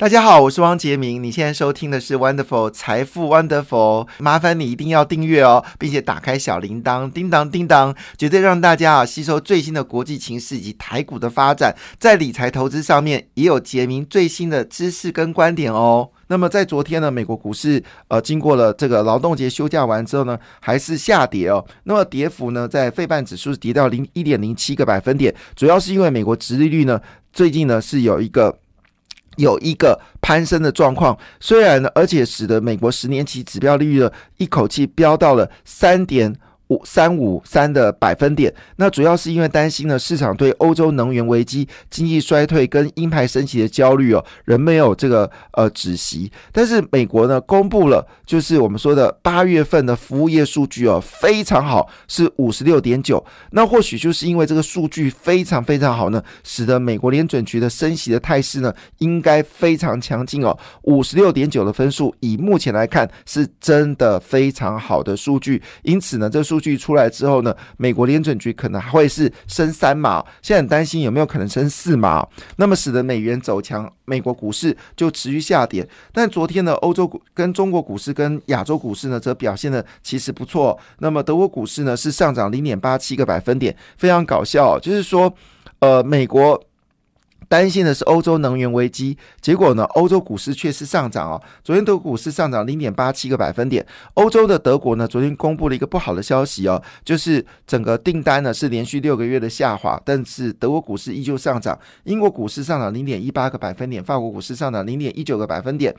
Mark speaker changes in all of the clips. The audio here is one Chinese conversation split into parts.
Speaker 1: 大家好，我是汪杰明。你现在收听的是 Wonderful 财富 Wonderful，麻烦你一定要订阅哦，并且打开小铃铛，叮当叮当，绝对让大家啊吸收最新的国际情势以及台股的发展，在理财投资上面也有杰明最新的知识跟观点哦。那么在昨天呢，美国股市呃经过了这个劳动节休假完之后呢，还是下跌哦。那么跌幅呢，在费半指数跌到零一点零七个百分点，主要是因为美国殖利率呢最近呢是有一个。有一个攀升的状况，虽然呢，而且使得美国十年期指标利率的一口气飙到了三点。五三五三的百分点，那主要是因为担心呢，市场对欧洲能源危机、经济衰退跟鹰派升级的焦虑哦，仍没有这个呃止息。但是美国呢，公布了就是我们说的八月份的服务业数据哦，非常好，是五十六点九。那或许就是因为这个数据非常非常好呢，使得美国联准局的升息的态势呢，应该非常强劲哦。五十六点九的分数，以目前来看，是真的非常好的数据。因此呢，这数据出来之后呢，美国联准局可能还会是升三码，现在很担心有没有可能升四码，那么使得美元走强，美国股市就持续下跌。但昨天呢，欧洲股跟中国股市跟亚洲股市呢，则表现的其实不错。那么德国股市呢，是上涨零点八七个百分点，非常搞笑，就是说，呃，美国。担心的是欧洲能源危机，结果呢，欧洲股市却是上涨哦。昨天德国股市上涨零点八七个百分点。欧洲的德国呢，昨天公布了一个不好的消息哦，就是整个订单呢是连续六个月的下滑，但是德国股市依旧上涨。英国股市上涨零点一八个百分点，法国股市上涨零点一九个百分点。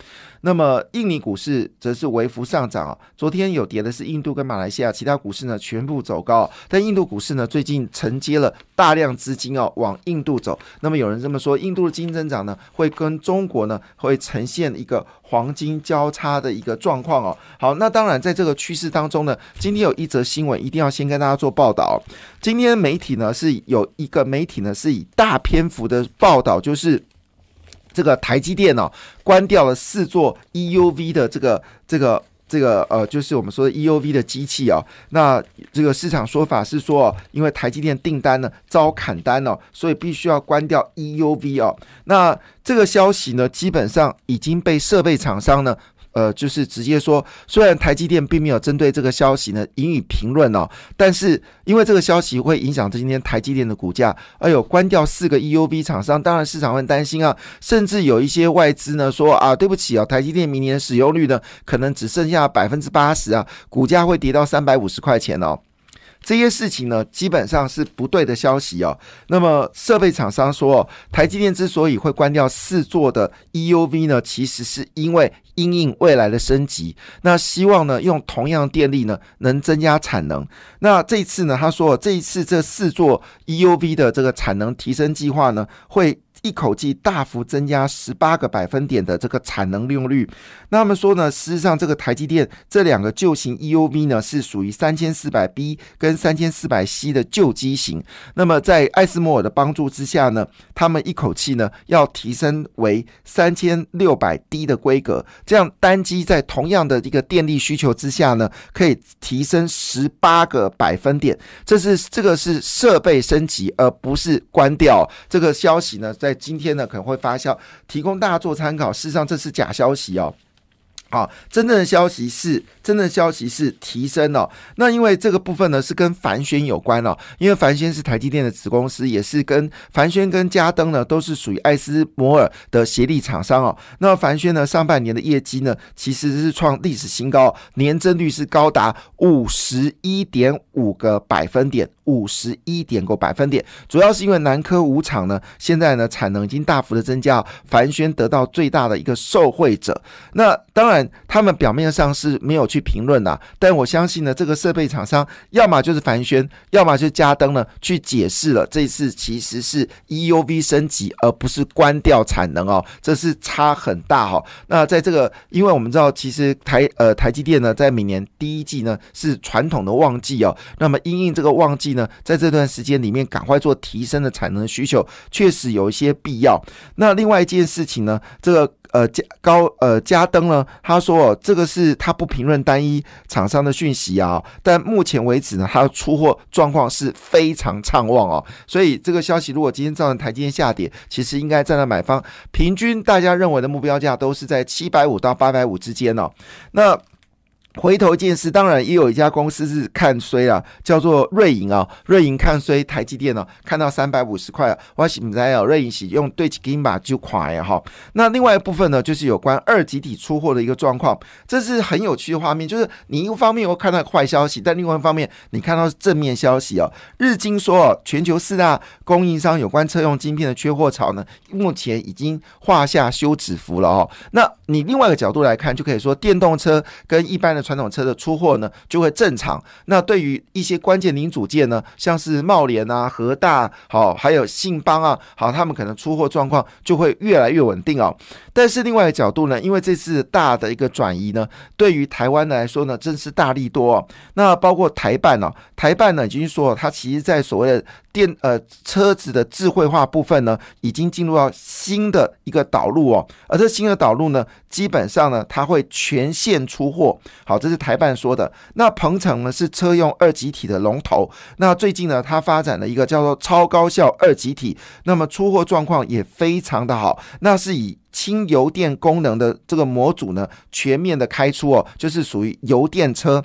Speaker 1: 那么印尼股市则是微幅上涨啊。昨天有跌的是印度跟马来西亚，其他股市呢全部走高。但印度股市呢最近承接了大量资金哦往印度走。那么有人这么。说印度的经济增长呢，会跟中国呢会呈现一个黄金交叉的一个状况哦。好，那当然在这个趋势当中呢，今天有一则新闻一定要先跟大家做报道。今天媒体呢是有一个媒体呢是以大篇幅的报道，就是这个台积电哦关掉了四座 EUV 的这个这个。这个呃，就是我们说的 EUV 的机器啊，那这个市场说法是说，因为台积电订单呢遭砍单了，所以必须要关掉 EUV 哦。那这个消息呢，基本上已经被设备厂商呢。呃，就是直接说，虽然台积电并没有针对这个消息呢予以评论哦，但是因为这个消息会影响今天台积电的股价，哎呦，关掉四个 EUV 厂商，当然市场会担心啊，甚至有一些外资呢说啊，对不起啊，台积电明年使用率呢可能只剩下百分之八十啊，股价会跌到三百五十块钱哦。这些事情呢，基本上是不对的消息哦。那么设备厂商说，台积电之所以会关掉四座的 EUV 呢，其实是因为因应未来的升级，那希望呢用同样电力呢能增加产能。那这一次呢，他说这一次这四座 EUV 的这个产能提升计划呢，会。一口气大幅增加十八个百分点的这个产能利用率。那他们说呢，事实上这个台积电这两个旧型 EUV 呢是属于三千四百 B 跟三千四百 C 的旧机型。那么在艾斯摩尔的帮助之下呢，他们一口气呢要提升为三千六百 D 的规格，这样单机在同样的一个电力需求之下呢，可以提升十八个百分点。这是这个是设备升级，而不是关掉这个消息呢，在。今天呢可能会发酵，提供大家做参考。事实上这是假消息哦。好，真正的消息是，真正的消息是提升哦。那因为这个部分呢是跟凡轩有关哦，因为凡轩是台积电的子公司，也是跟凡轩跟嘉登呢都是属于艾斯摩尔的协力厂商哦。那凡轩呢上半年的业绩呢其实是创历史新高，年增率是高达五十一点五个百分点。五十一点个百分点，主要是因为南科五厂呢，现在呢产能已经大幅的增加，凡轩得到最大的一个受惠者。那当然，他们表面上是没有去评论啦，但我相信呢，这个设备厂商要么就是凡轩，要么就是嘉登呢，去解释了这次其实是 EUV 升级，而不是关掉产能哦，这是差很大哈。那在这个，因为我们知道，其实台呃台积电呢，在每年第一季呢是传统的旺季哦，那么因应这个旺季呢。在这段时间里面，赶快做提升的产能需求，确实有一些必要。那另外一件事情呢，这个呃加高呃加登呢，他说哦，这个是他不评论单一厂商的讯息啊，但目前为止呢，他的出货状况是非常畅旺哦，所以这个消息如果今天造成台积电下跌，其实应该站在买方，平均大家认为的目标价都是在七百五到八百五之间哦，那。回头见事，当然也有一家公司是看衰啊，叫做瑞银啊。瑞银看衰台积电呢，看到三百五十块，我喜在啊，瑞银使用对起金把就垮呀哈。那另外一部分呢，就是有关二级体出货的一个状况，这是很有趣的画面。就是你一方面又看到坏消息，但另外一方面你看到正面消息哦。日经说，全球四大供应商有关车用晶片的缺货潮呢，目前已经画下休止符了哦。那你另外一个角度来看，就可以说电动车跟一般的传统车的出货呢就会正常。那对于一些关键零组件呢，像是茂联啊、和大好，还有信邦啊，好，他们可能出货状况就会越来越稳定哦。但是另外一个角度呢，因为这次大的一个转移呢，对于台湾来说呢，真是大力多哦。那包括台办呢，台办呢已经说，它其实在所谓的电呃车子的智慧化部分呢，已经进入到新的一个导入哦。而这新的导入呢，基本上呢，它会全线出货。好这是台办说的。那鹏程呢是车用二极体的龙头。那最近呢，它发展了一个叫做超高效二极体，那么出货状况也非常的好。那是以轻油电功能的这个模组呢，全面的开出哦，就是属于油电车。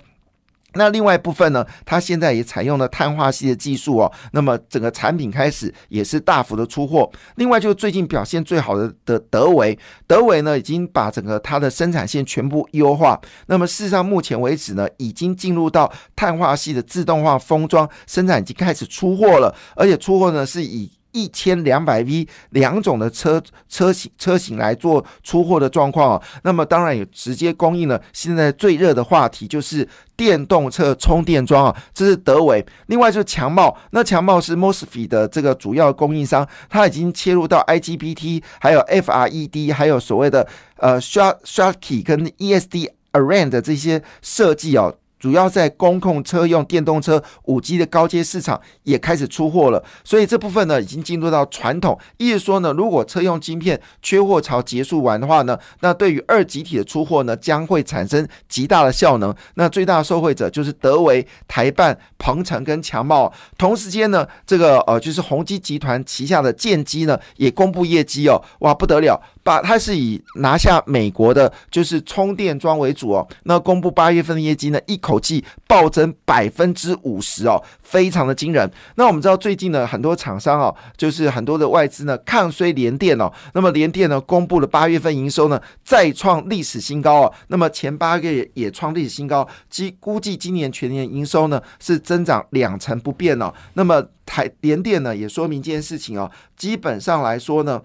Speaker 1: 那另外一部分呢，它现在也采用了碳化系的技术哦，那么整个产品开始也是大幅的出货。另外就是最近表现最好的的德维，德维呢已经把整个它的生产线全部优化。那么事实上目前为止呢，已经进入到碳化系的自动化封装生产，已经开始出货了，而且出货呢是以。一千两百 V 两种的车车型车型来做出货的状况啊，那么当然也直接供应了现在最热的话题就是电动车充电桩啊，这是德伟。另外就是强茂，那强茂是 Mosfet 的这个主要供应商，它已经切入到 IGBT，还有 FRED，还有所谓的呃 Short Shorty 跟 ESD Array 的这些设计哦。主要在公控车用电动车五 G 的高阶市场也开始出货了，所以这部分呢已经进入到传统，意思说呢，如果车用晶片缺货潮结束完的话呢，那对于二级体的出货呢将会产生极大的效能。那最大的受惠者就是德维、台办、鹏程跟强茂。同时间呢，这个呃就是宏基集团旗下的建机呢也公布业绩哦，哇不得了！把它是以拿下美国的，就是充电桩为主哦。那公布八月份的业绩呢，一口气暴增百分之五十哦，非常的惊人。那我们知道最近呢，很多厂商哦，就是很多的外资呢，抗衰联电哦。那么联电呢，公布了八月份营收呢，再创历史新高哦。那么前八个月也创历史新高，即估计今年全年营收呢是增长两成不变哦。那么台联电呢，也说明一件事情哦，基本上来说呢。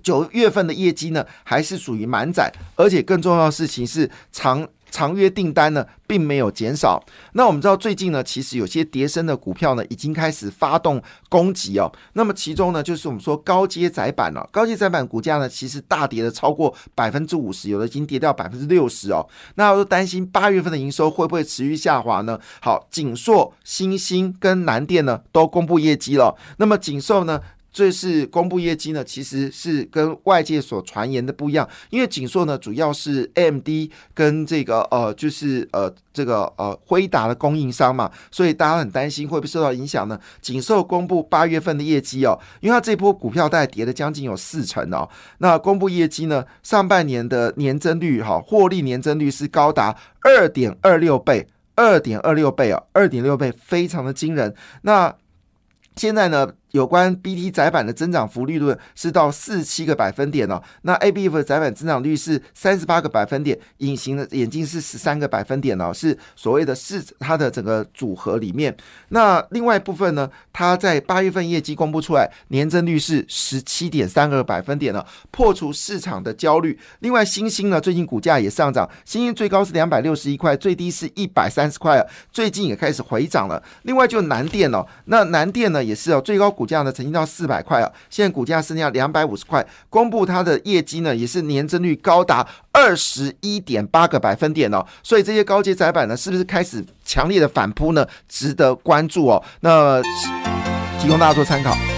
Speaker 1: 九月份的业绩呢，还是属于满载，而且更重要的事情是长长约订单呢，并没有减少。那我们知道最近呢，其实有些叠升的股票呢，已经开始发动攻击哦。那么其中呢，就是我们说高阶窄板了，高阶窄板股价呢，其实大跌了超过百分之五十，有的已经跌掉百分之六十哦。那我都担心八月份的营收会不会持续下滑呢？好，锦硕、新兴跟南电呢，都公布业绩了。那么锦硕呢？这是公布业绩呢，其实是跟外界所传言的不一样，因为锦硕呢主要是 M D 跟这个呃就是呃这个呃辉达的供应商嘛，所以大家很担心会不会受到影响呢？锦硕公布八月份的业绩哦，因为它这波股票大概跌了将近有四成哦，那公布业绩呢，上半年的年增率哈，获利年增率是高达二点二六倍，二点二六倍啊，二点六倍非常的惊人。那现在呢？有关 BT 窄板的增长幅率论是到四七个百分点哦，那 ABF 的窄板增长率是三十八个百分点，隐形的眼镜是十三个百分点哦，是所谓的市它的整个组合里面。那另外部分呢，它在八月份业绩公布出来，年增率是十七点三个百分点了，破除市场的焦虑。另外，星星呢最近股价也上涨，星星最高是两百六十一块，最低是一百三十块啊，最近也开始回涨了。另外就南电哦，那南电呢也是哦，最高。股价呢曾经到四百块啊，现在股价剩下两百五十块。公布它的业绩呢，也是年增率高达二十一点八个百分点哦。所以这些高阶窄板呢，是不是开始强烈的反扑呢？值得关注哦。那提供大家做参考。